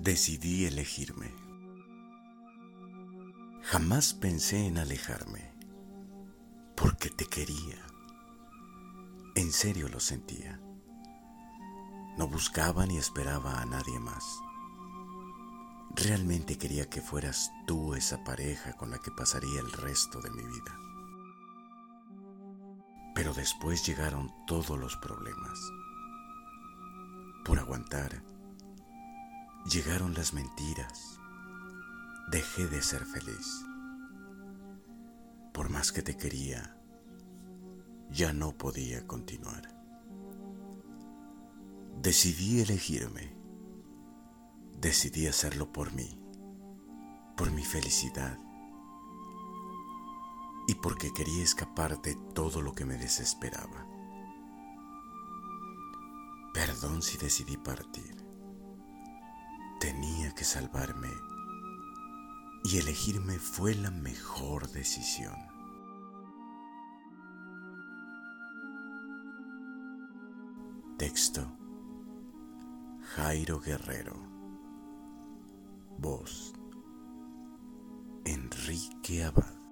Decidí elegirme. Jamás pensé en alejarme, porque te quería. En serio lo sentía. No buscaba ni esperaba a nadie más. Realmente quería que fueras tú esa pareja con la que pasaría el resto de mi vida. Pero después llegaron todos los problemas. Por aguantar, Llegaron las mentiras. Dejé de ser feliz. Por más que te quería, ya no podía continuar. Decidí elegirme. Decidí hacerlo por mí, por mi felicidad y porque quería escapar de todo lo que me desesperaba. Perdón si decidí partir. Salvarme y elegirme fue la mejor decisión. Texto. Jairo Guerrero. Voz. Enrique Abad